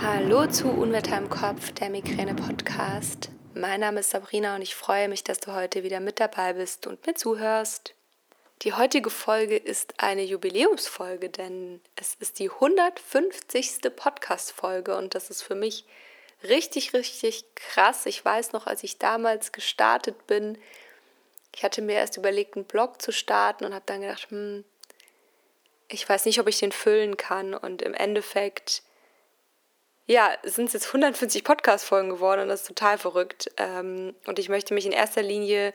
Hallo zu Unwetter im Kopf, der Migräne-Podcast. Mein Name ist Sabrina und ich freue mich, dass du heute wieder mit dabei bist und mir zuhörst. Die heutige Folge ist eine Jubiläumsfolge, denn es ist die 150. Podcast-Folge und das ist für mich richtig, richtig krass. Ich weiß noch, als ich damals gestartet bin, ich hatte mir erst überlegt, einen Blog zu starten und habe dann gedacht, hm, ich weiß nicht, ob ich den füllen kann. Und im Endeffekt, ja, sind es jetzt 150 Podcast-Folgen geworden und das ist total verrückt. Ähm, und ich möchte mich in erster Linie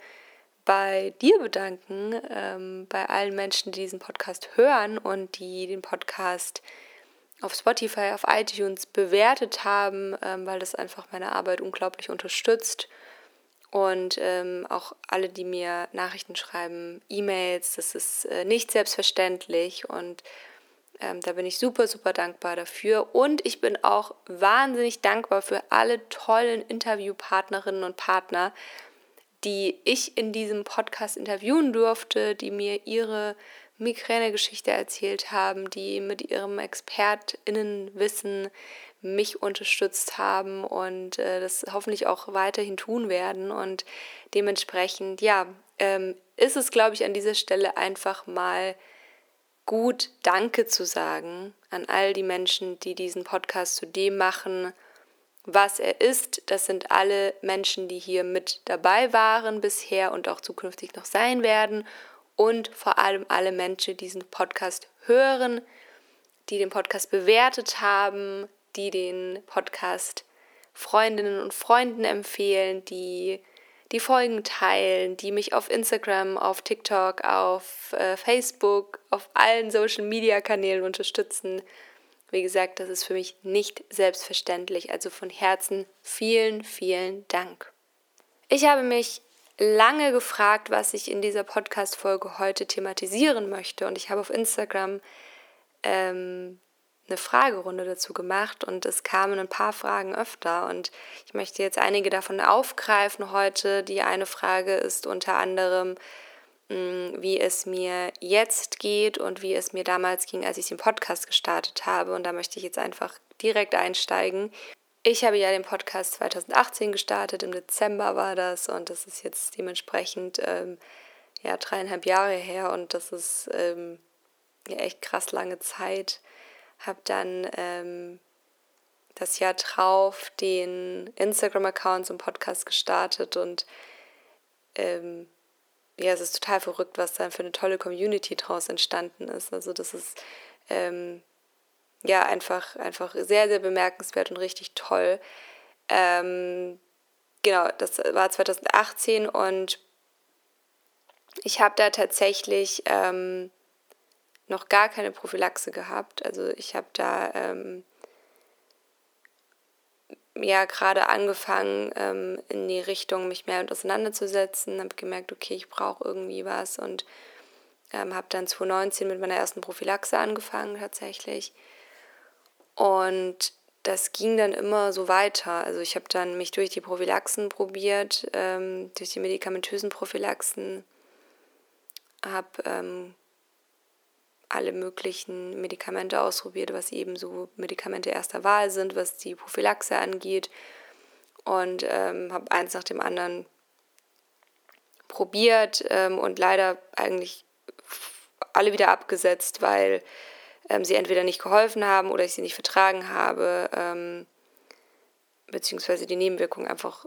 bei dir bedanken, ähm, bei allen Menschen, die diesen Podcast hören und die den Podcast auf Spotify, auf iTunes bewertet haben, ähm, weil das einfach meine Arbeit unglaublich unterstützt. Und ähm, auch alle, die mir Nachrichten schreiben, E-Mails, das ist äh, nicht selbstverständlich. Und ähm, da bin ich super, super dankbar dafür. Und ich bin auch wahnsinnig dankbar für alle tollen Interviewpartnerinnen und Partner, die ich in diesem Podcast interviewen durfte, die mir ihre Migräne-Geschichte erzählt haben, die mit ihrem ExpertInnenwissen mich unterstützt haben und äh, das hoffentlich auch weiterhin tun werden. Und dementsprechend, ja, ähm, ist es, glaube ich, an dieser Stelle einfach mal gut, Danke zu sagen an all die Menschen, die diesen Podcast zu dem machen, was er ist. Das sind alle Menschen, die hier mit dabei waren bisher und auch zukünftig noch sein werden. Und vor allem alle Menschen, die diesen Podcast hören, die den Podcast bewertet haben, die den Podcast Freundinnen und Freunden empfehlen, die die Folgen teilen, die mich auf Instagram, auf TikTok, auf äh, Facebook, auf allen Social-Media-Kanälen unterstützen. Wie gesagt, das ist für mich nicht selbstverständlich. Also von Herzen vielen, vielen Dank. Ich habe mich lange gefragt, was ich in dieser Podcast-Folge heute thematisieren möchte. Und ich habe auf Instagram ähm, eine Fragerunde dazu gemacht und es kamen ein paar Fragen öfter und ich möchte jetzt einige davon aufgreifen heute. Die eine Frage ist unter anderem, mm, wie es mir jetzt geht und wie es mir damals ging, als ich den Podcast gestartet habe. Und da möchte ich jetzt einfach direkt einsteigen. Ich habe ja den Podcast 2018 gestartet, im Dezember war das und das ist jetzt dementsprechend ähm, ja dreieinhalb Jahre her und das ist ähm, ja echt krass lange Zeit habe dann ähm, das Jahr drauf den Instagram-Account zum Podcast gestartet und ähm, ja, es ist total verrückt, was dann für eine tolle Community draus entstanden ist. Also das ist ähm, ja einfach, einfach sehr, sehr bemerkenswert und richtig toll. Ähm, genau, das war 2018 und ich habe da tatsächlich ähm, noch gar keine Prophylaxe gehabt. Also ich habe da ähm, ja gerade angefangen, ähm, in die Richtung mich mehr auseinanderzusetzen, habe gemerkt, okay, ich brauche irgendwie was und ähm, habe dann 2019 mit meiner ersten Prophylaxe angefangen tatsächlich. Und das ging dann immer so weiter. Also ich habe dann mich durch die Prophylaxen probiert, ähm, durch die medikamentösen Prophylaxen, habe ähm, alle möglichen Medikamente ausprobiert, was eben so Medikamente erster Wahl sind, was die Prophylaxe angeht. Und ähm, habe eins nach dem anderen probiert ähm, und leider eigentlich alle wieder abgesetzt, weil ähm, sie entweder nicht geholfen haben oder ich sie nicht vertragen habe, ähm, beziehungsweise die Nebenwirkungen einfach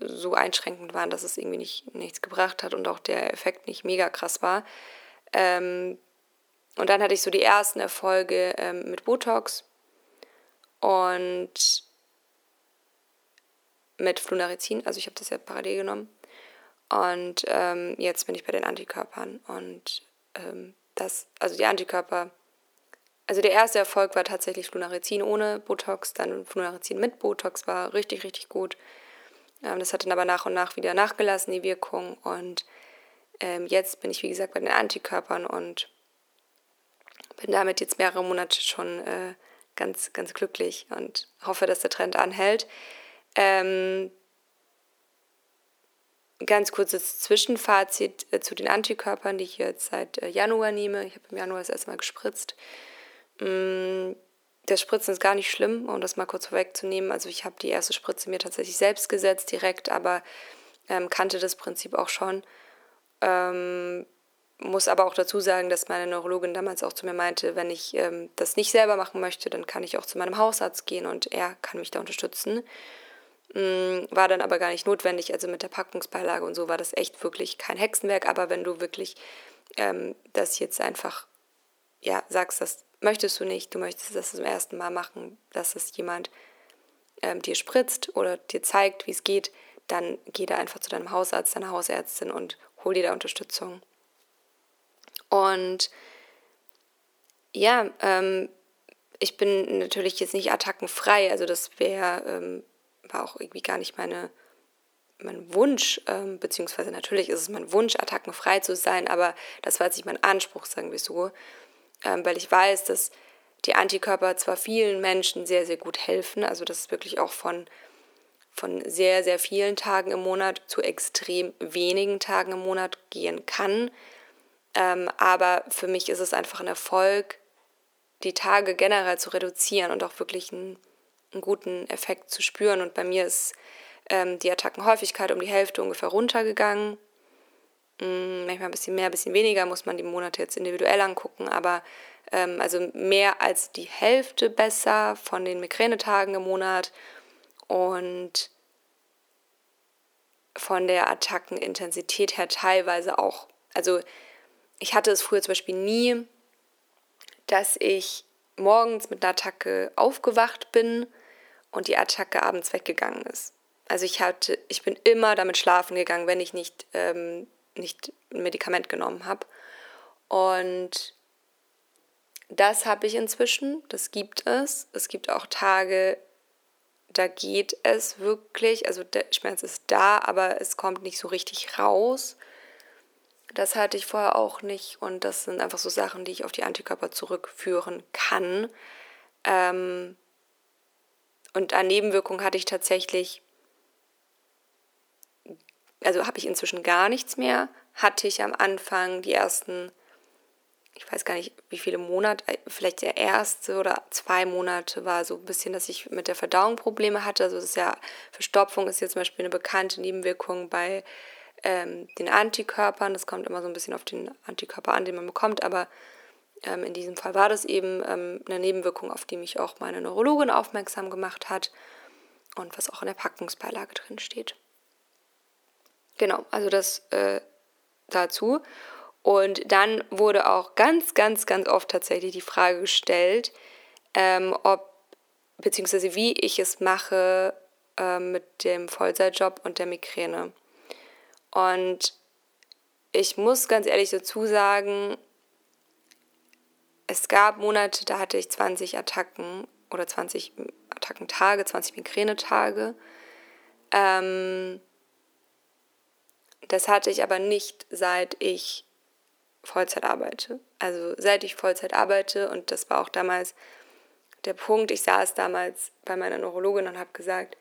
so einschränkend waren, dass es irgendwie nicht, nichts gebracht hat und auch der Effekt nicht mega krass war. Ähm, und dann hatte ich so die ersten Erfolge ähm, mit Botox und mit Flunarizin. Also ich habe das ja parallel genommen. Und ähm, jetzt bin ich bei den Antikörpern. Und ähm, das, also die Antikörper, also der erste Erfolg war tatsächlich Flunarizin ohne Botox, dann Flunarizin mit Botox war richtig, richtig gut. Ähm, das hat dann aber nach und nach wieder nachgelassen, die Wirkung. Und ähm, jetzt bin ich, wie gesagt, bei den Antikörpern und bin damit jetzt mehrere Monate schon äh, ganz, ganz glücklich und hoffe, dass der Trend anhält. Ähm, ganz kurzes Zwischenfazit äh, zu den Antikörpern, die ich jetzt seit äh, Januar nehme. Ich habe im Januar das erste Mal gespritzt. Mm, das Spritzen ist gar nicht schlimm, um das mal kurz vorwegzunehmen. Also ich habe die erste Spritze mir tatsächlich selbst gesetzt direkt, aber ähm, kannte das Prinzip auch schon. Ähm, muss aber auch dazu sagen, dass meine Neurologin damals auch zu mir meinte, wenn ich ähm, das nicht selber machen möchte, dann kann ich auch zu meinem Hausarzt gehen und er kann mich da unterstützen. Ähm, war dann aber gar nicht notwendig. Also mit der Packungsbeilage und so war das echt wirklich kein Hexenwerk. Aber wenn du wirklich ähm, das jetzt einfach ja, sagst, das möchtest du nicht, du möchtest das zum ersten Mal machen, dass es jemand ähm, dir spritzt oder dir zeigt, wie es geht, dann geh da einfach zu deinem Hausarzt, deiner Hausärztin und hol dir da Unterstützung. Und ja, ähm, ich bin natürlich jetzt nicht attackenfrei, also das wäre, ähm, war auch irgendwie gar nicht meine, mein Wunsch, ähm, beziehungsweise natürlich ist es mein Wunsch, attackenfrei zu sein, aber das war jetzt nicht mein Anspruch, sagen wir so, ähm, weil ich weiß, dass die Antikörper zwar vielen Menschen sehr, sehr gut helfen, also dass es wirklich auch von, von sehr, sehr vielen Tagen im Monat zu extrem wenigen Tagen im Monat gehen kann, ähm, aber für mich ist es einfach ein Erfolg, die Tage generell zu reduzieren und auch wirklich einen, einen guten Effekt zu spüren. Und bei mir ist ähm, die Attackenhäufigkeit um die Hälfte ungefähr runtergegangen. Hm, manchmal ein bisschen mehr, ein bisschen weniger, muss man die Monate jetzt individuell angucken, aber ähm, also mehr als die Hälfte besser von den Migränetagen im Monat und von der Attackenintensität her teilweise auch. Also ich hatte es früher zum Beispiel nie, dass ich morgens mit einer Attacke aufgewacht bin und die Attacke abends weggegangen ist. Also ich hatte, ich bin immer damit schlafen gegangen, wenn ich nicht, ähm, nicht ein Medikament genommen habe. Und das habe ich inzwischen, das gibt es. Es gibt auch Tage, da geht es wirklich, also der Schmerz ist da, aber es kommt nicht so richtig raus. Das hatte ich vorher auch nicht und das sind einfach so Sachen, die ich auf die Antikörper zurückführen kann. Ähm und an Nebenwirkungen hatte ich tatsächlich, also habe ich inzwischen gar nichts mehr. Hatte ich am Anfang die ersten, ich weiß gar nicht, wie viele Monate, vielleicht der erste oder zwei Monate war so ein bisschen, dass ich mit der Verdauung Probleme hatte. Also das ist ja, Verstopfung ist jetzt zum Beispiel eine bekannte Nebenwirkung bei ähm, den Antikörpern. Das kommt immer so ein bisschen auf den Antikörper an, den man bekommt, aber ähm, in diesem Fall war das eben ähm, eine Nebenwirkung, auf die mich auch meine Neurologin aufmerksam gemacht hat und was auch in der Packungsbeilage drin steht. Genau, also das äh, dazu. Und dann wurde auch ganz, ganz, ganz oft tatsächlich die Frage gestellt, ähm, ob, beziehungsweise wie ich es mache äh, mit dem Vollzeitjob und der Migräne. Und ich muss ganz ehrlich dazu sagen, es gab Monate, da hatte ich 20 Attacken oder 20 Attackentage, 20 Migränetage. Ähm, das hatte ich aber nicht, seit ich Vollzeit arbeite. Also seit ich Vollzeit arbeite und das war auch damals der Punkt, ich saß damals bei meiner Neurologin und habe gesagt,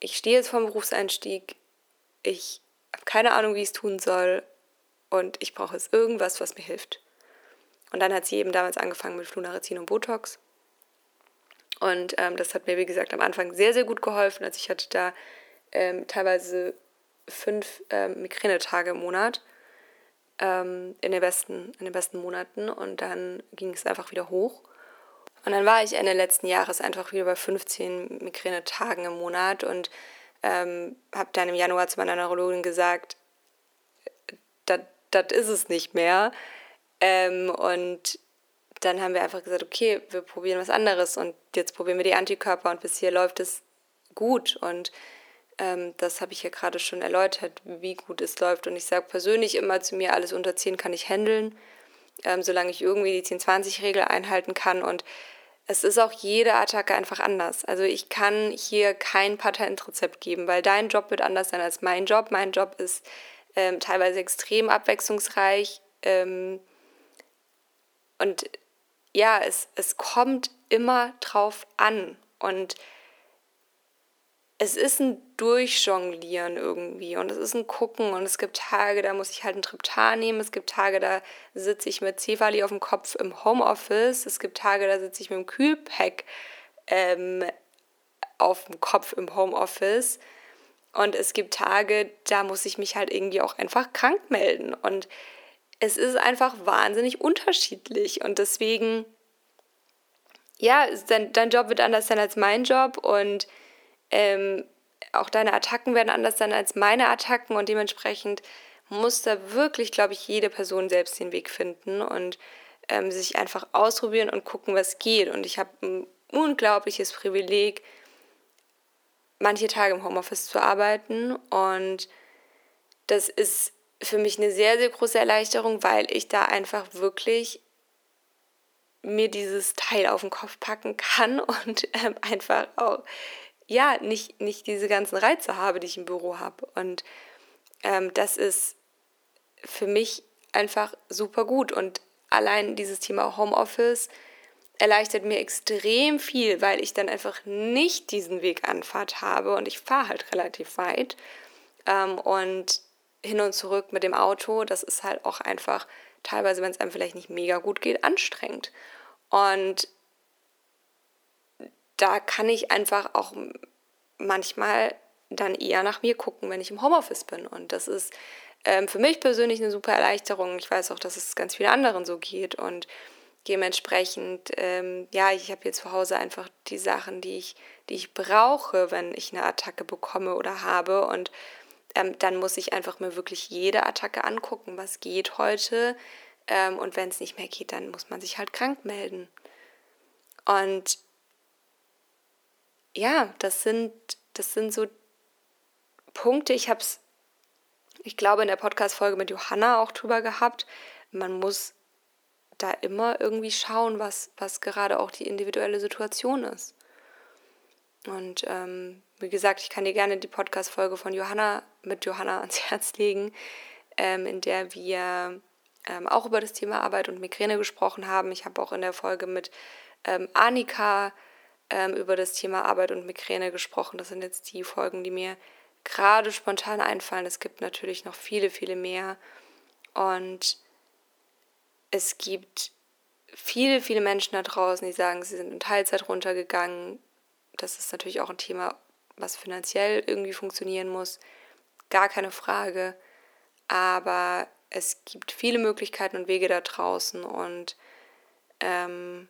ich stehe jetzt vom Berufseinstieg, ich habe keine Ahnung, wie ich es tun soll und ich brauche jetzt irgendwas, was mir hilft. Und dann hat sie eben damals angefangen mit Flunarizin und Botox. Und ähm, das hat mir, wie gesagt, am Anfang sehr, sehr gut geholfen. Also ich hatte da ähm, teilweise fünf ähm, Migränetage im Monat ähm, in, den besten, in den besten Monaten. Und dann ging es einfach wieder hoch. Und dann war ich Ende letzten Jahres einfach wieder bei 15 Migränetagen im Monat und ähm, habe dann im Januar zu meiner Neurologin gesagt, das ist es nicht mehr. Ähm, und dann haben wir einfach gesagt, okay, wir probieren was anderes und jetzt probieren wir die Antikörper und bis hier läuft es gut. Und ähm, das habe ich ja gerade schon erläutert, wie gut es läuft. Und ich sage persönlich immer zu mir, alles unter 10 kann ich handeln, ähm, solange ich irgendwie die 10-20-Regel einhalten kann. Und es ist auch jede Attacke einfach anders. Also ich kann hier kein Patentrezept geben, weil dein Job wird anders sein als mein Job. Mein Job ist ähm, teilweise extrem abwechslungsreich. Ähm, und ja, es, es kommt immer drauf an. Und es ist ein Durchjonglieren irgendwie und es ist ein Gucken und es gibt Tage, da muss ich halt einen Triptan nehmen, es gibt Tage, da sitze ich mit Cefali auf dem Kopf im Homeoffice, es gibt Tage, da sitze ich mit dem Kühlpack ähm, auf dem Kopf im Homeoffice. Und es gibt Tage, da muss ich mich halt irgendwie auch einfach krank melden. Und es ist einfach wahnsinnig unterschiedlich. Und deswegen, ja, dein, dein Job wird anders sein als mein Job. Und ähm, auch deine Attacken werden anders sein als meine Attacken und dementsprechend muss da wirklich, glaube ich, jede Person selbst den Weg finden und ähm, sich einfach ausprobieren und gucken, was geht. Und ich habe ein unglaubliches Privileg, manche Tage im Homeoffice zu arbeiten und das ist für mich eine sehr, sehr große Erleichterung, weil ich da einfach wirklich mir dieses Teil auf den Kopf packen kann und ähm, einfach auch ja, nicht, nicht diese ganzen Reize habe, die ich im Büro habe. Und ähm, das ist für mich einfach super gut. Und allein dieses Thema Homeoffice erleichtert mir extrem viel, weil ich dann einfach nicht diesen Weg Anfahrt habe und ich fahre halt relativ weit. Ähm, und hin und zurück mit dem Auto, das ist halt auch einfach teilweise, wenn es einem vielleicht nicht mega gut geht, anstrengend. Und da kann ich einfach auch manchmal dann eher nach mir gucken, wenn ich im Homeoffice bin. Und das ist ähm, für mich persönlich eine super Erleichterung. Ich weiß auch, dass es ganz vielen anderen so geht. Und dementsprechend, ähm, ja, ich habe hier zu Hause einfach die Sachen, die ich, die ich brauche, wenn ich eine Attacke bekomme oder habe. Und ähm, dann muss ich einfach mir wirklich jede Attacke angucken, was geht heute. Ähm, und wenn es nicht mehr geht, dann muss man sich halt krank melden. Und ja, das sind, das sind so Punkte. Ich habe es, ich glaube, in der Podcast-Folge mit Johanna auch drüber gehabt. Man muss da immer irgendwie schauen, was, was gerade auch die individuelle Situation ist. Und ähm, wie gesagt, ich kann dir gerne die Podcast-Folge von Johanna mit Johanna ans Herz legen, ähm, in der wir ähm, auch über das Thema Arbeit und Migräne gesprochen haben. Ich habe auch in der Folge mit ähm, Annika ähm, über das Thema Arbeit und Migräne gesprochen. Das sind jetzt die Folgen, die mir gerade spontan einfallen. Es gibt natürlich noch viele, viele mehr. Und es gibt viele, viele Menschen da draußen, die sagen, sie sind in Teilzeit runtergegangen. Das ist natürlich auch ein Thema, was finanziell irgendwie funktionieren muss. Gar keine Frage. Aber es gibt viele Möglichkeiten und Wege da draußen und ähm,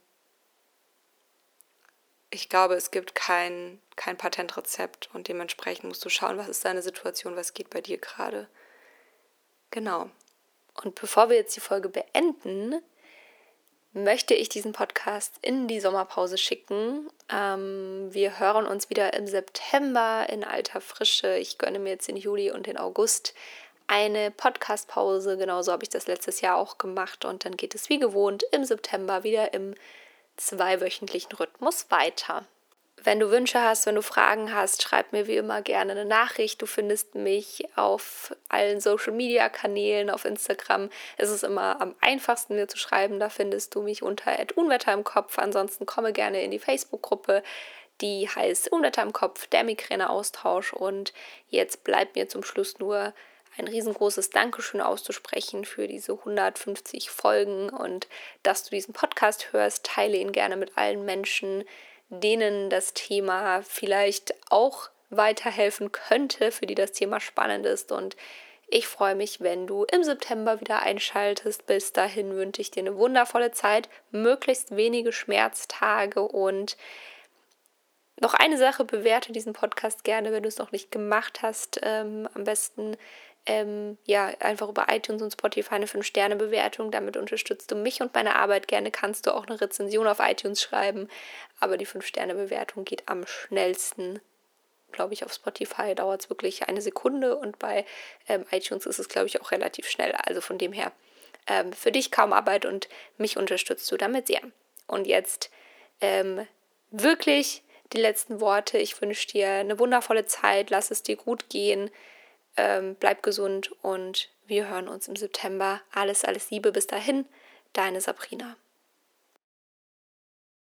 ich glaube, es gibt kein, kein Patentrezept und dementsprechend musst du schauen, was ist deine Situation, was geht bei dir gerade. Genau. Und bevor wir jetzt die Folge beenden, möchte ich diesen Podcast in die Sommerpause schicken. Ähm, wir hören uns wieder im September in alter Frische. Ich gönne mir jetzt den Juli und den August eine Podcastpause. Genauso habe ich das letztes Jahr auch gemacht. Und dann geht es wie gewohnt im September wieder im zweiwöchentlichen Rhythmus weiter. Wenn du Wünsche hast, wenn du Fragen hast, schreib mir wie immer gerne eine Nachricht. Du findest mich auf allen Social Media Kanälen, auf Instagram. Es ist immer am einfachsten, mir zu schreiben. Da findest du mich unter Unwetter im Kopf. Ansonsten komme gerne in die Facebook-Gruppe. Die heißt Unwetter im Kopf, der Migräne-Austausch. Und jetzt bleibt mir zum Schluss nur ein riesengroßes Dankeschön auszusprechen für diese 150 Folgen und dass du diesen Podcast hörst. Teile ihn gerne mit allen Menschen, denen das Thema vielleicht auch weiterhelfen könnte, für die das Thema spannend ist. Und ich freue mich, wenn du im September wieder einschaltest. Bis dahin wünsche ich dir eine wundervolle Zeit, möglichst wenige Schmerztage und noch eine Sache, bewerte diesen Podcast gerne, wenn du es noch nicht gemacht hast. Ähm, am besten ähm, ja, einfach über iTunes und Spotify eine 5-Sterne-Bewertung. Damit unterstützt du mich und meine Arbeit. Gerne kannst du auch eine Rezension auf iTunes schreiben. Aber die 5-Sterne-Bewertung geht am schnellsten. Glaube ich, auf Spotify dauert es wirklich eine Sekunde und bei ähm, iTunes ist es, glaube ich, auch relativ schnell. Also von dem her, ähm, für dich kaum Arbeit und mich unterstützt du damit sehr. Und jetzt ähm, wirklich die letzten Worte. Ich wünsche dir eine wundervolle Zeit. Lass es dir gut gehen. Ähm, bleib gesund und wir hören uns im September. Alles, alles Liebe bis dahin. Deine Sabrina.